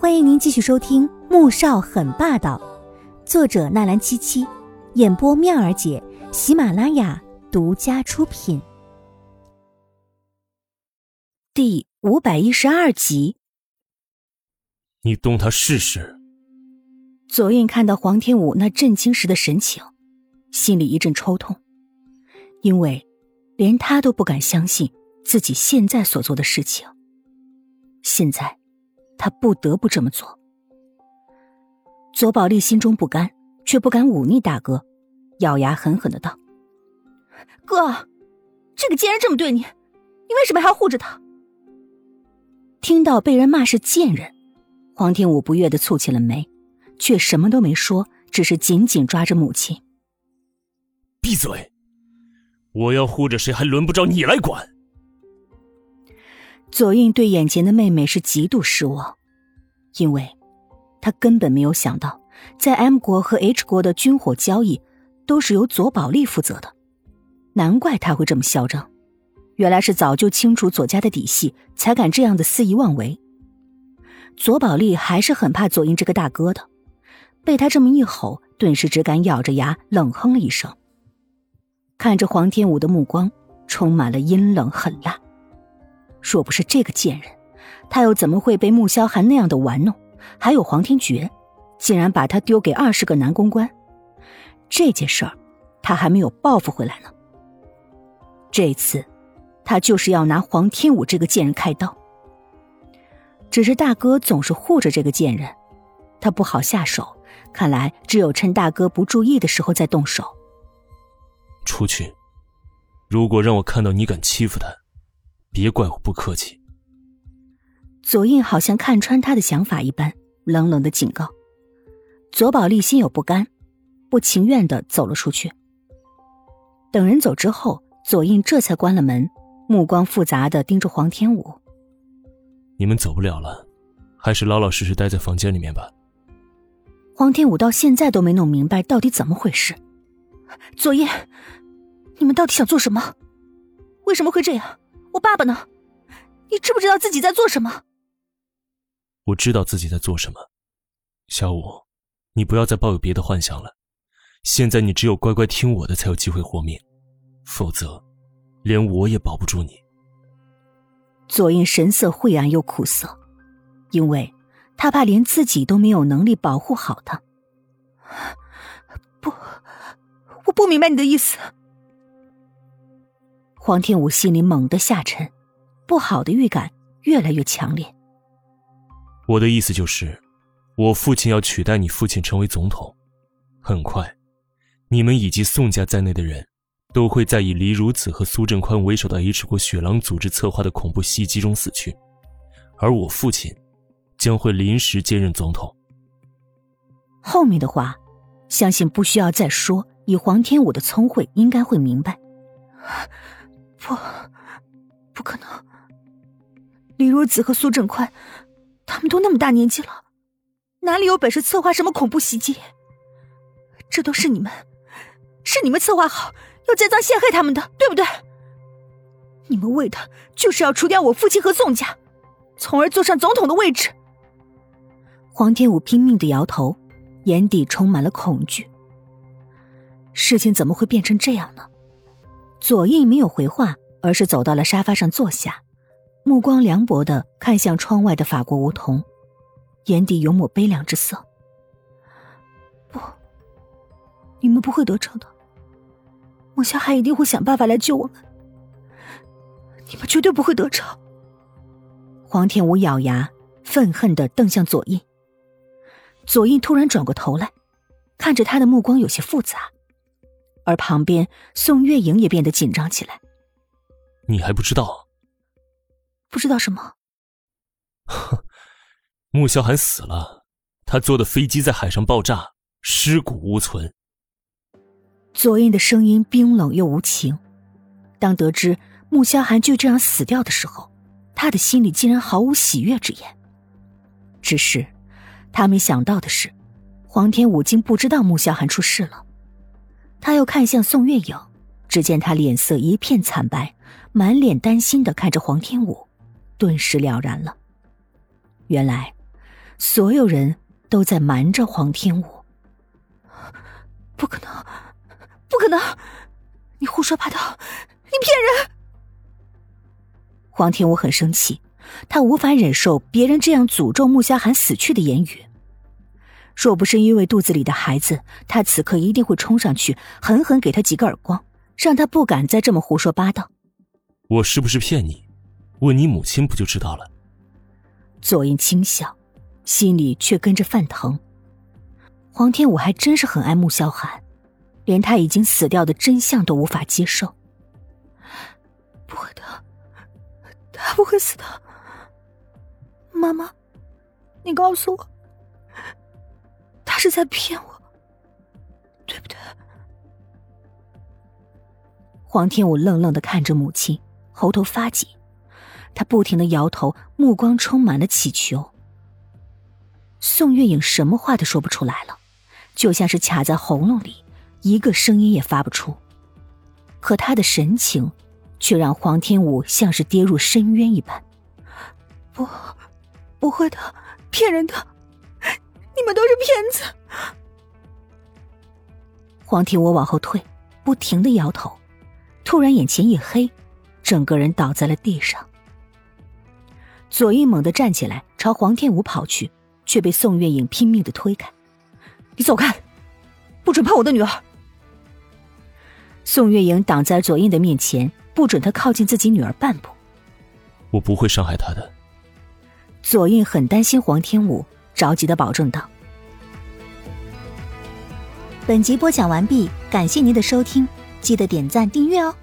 欢迎您继续收听《穆少很霸道》，作者纳兰七七，演播妙儿姐，喜马拉雅独家出品。第五百一十二集，你动他试试。左印看到黄天武那震惊时的神情，心里一阵抽痛，因为连他都不敢相信自己现在所做的事情。现在。他不得不这么做。左宝莉心中不甘，却不敢忤逆大哥，咬牙狠狠的道：“哥，这个贱人这么对你，你为什么还要护着他？”听到被人骂是贱人，黄天武不悦的蹙起了眉，却什么都没说，只是紧紧抓着母亲。闭嘴！我要护着谁，还轮不着你来管。左印对眼前的妹妹是极度失望，因为，他根本没有想到，在 M 国和 H 国的军火交易，都是由左宝莉负责的，难怪他会这么嚣张，原来是早就清楚左家的底细，才敢这样的肆意妄为。左宝莉还是很怕左印这个大哥的，被他这么一吼，顿时只敢咬着牙冷哼了一声，看着黄天武的目光充满了阴冷狠辣。若不是这个贱人，他又怎么会被穆萧寒那样的玩弄？还有黄天觉，竟然把他丢给二十个男公关，这件事儿，他还没有报复回来呢。这次，他就是要拿黄天武这个贱人开刀。只是大哥总是护着这个贱人，他不好下手，看来只有趁大哥不注意的时候再动手。出去，如果让我看到你敢欺负他。别怪我不客气。左印好像看穿他的想法一般，冷冷的警告。左宝莉心有不甘，不情愿的走了出去。等人走之后，左印这才关了门，目光复杂的盯着黄天武。你们走不了了，还是老老实实待在房间里面吧。黄天武到现在都没弄明白到底怎么回事。左印，你们到底想做什么？为什么会这样？我爸爸呢？你知不知道自己在做什么？我知道自己在做什么，小五，你不要再抱有别的幻想了。现在你只有乖乖听我的，才有机会活命，否则，连我也保不住你。左印神色晦暗又苦涩，因为他怕连自己都没有能力保护好他。不，我不明白你的意思。黄天武心里猛地下沉，不好的预感越来越强烈。我的意思就是，我父亲要取代你父亲成为总统，很快，你们以及宋家在内的人，都会在以黎如子和苏振宽为首的 H 国雪狼组织策划的恐怖袭击中死去，而我父亲，将会临时接任总统。后面的话，相信不需要再说，以黄天武的聪慧，应该会明白。不，不可能！李如子和苏振宽，他们都那么大年纪了，哪里有本事策划什么恐怖袭击？这都是你们，是你们策划好要栽赃陷害他们的，对不对？你们为的就是要除掉我父亲和宋家，从而坐上总统的位置。黄天武拼命的摇头，眼底充满了恐惧。事情怎么会变成这样呢？左印没有回话，而是走到了沙发上坐下，目光凉薄的看向窗外的法国梧桐，眼底有抹悲凉之色。不，你们不会得逞的。穆小海一定会想办法来救我们，你们绝对不会得逞。黄天武咬牙，愤恨的瞪向左印。左印突然转过头来，看着他的目光有些复杂。而旁边，宋月莹也变得紧张起来。你还不知道？不知道什么？哼，穆萧寒死了，他坐的飞机在海上爆炸，尸骨无存。左印的声音冰冷又无情。当得知穆萧寒就这样死掉的时候，他的心里竟然毫无喜悦之言。只是，他没想到的是，黄天武竟不知道穆萧寒出事了。他又看向宋月影，只见他脸色一片惨白，满脸担心的看着黄天武，顿时了然了。原来，所有人都在瞒着黄天武。不可能，不可能！你胡说八道，你骗人！黄天武很生气，他无法忍受别人这样诅咒穆萧寒死去的言语。若不是因为肚子里的孩子，他此刻一定会冲上去狠狠给他几个耳光，让他不敢再这么胡说八道。我是不是骗你？问你母亲不就知道了？左印轻笑，心里却跟着犯疼。黄天武还真是很爱穆萧寒，连他已经死掉的真相都无法接受。不会的，他不会死的。妈妈，你告诉我。是在骗我，对不对？黄天武愣愣的看着母亲，喉头发紧，他不停的摇头，目光充满了乞求。宋月影什么话都说不出来了，就像是卡在喉咙里，一个声音也发不出。可他的神情，却让黄天武像是跌入深渊一般。不，不会的，骗人的。你们都是骗子！黄天武往后退，不停的摇头，突然眼前一黑，整个人倒在了地上。左印猛地站起来，朝黄天武跑去，却被宋月影拼命的推开：“你走开，不准碰我的女儿！”宋月影挡在左印的面前，不准他靠近自己女儿半步。我不会伤害她的。左印很担心黄天武。着急的保证道：“本集播讲完毕，感谢您的收听，记得点赞订阅哦。”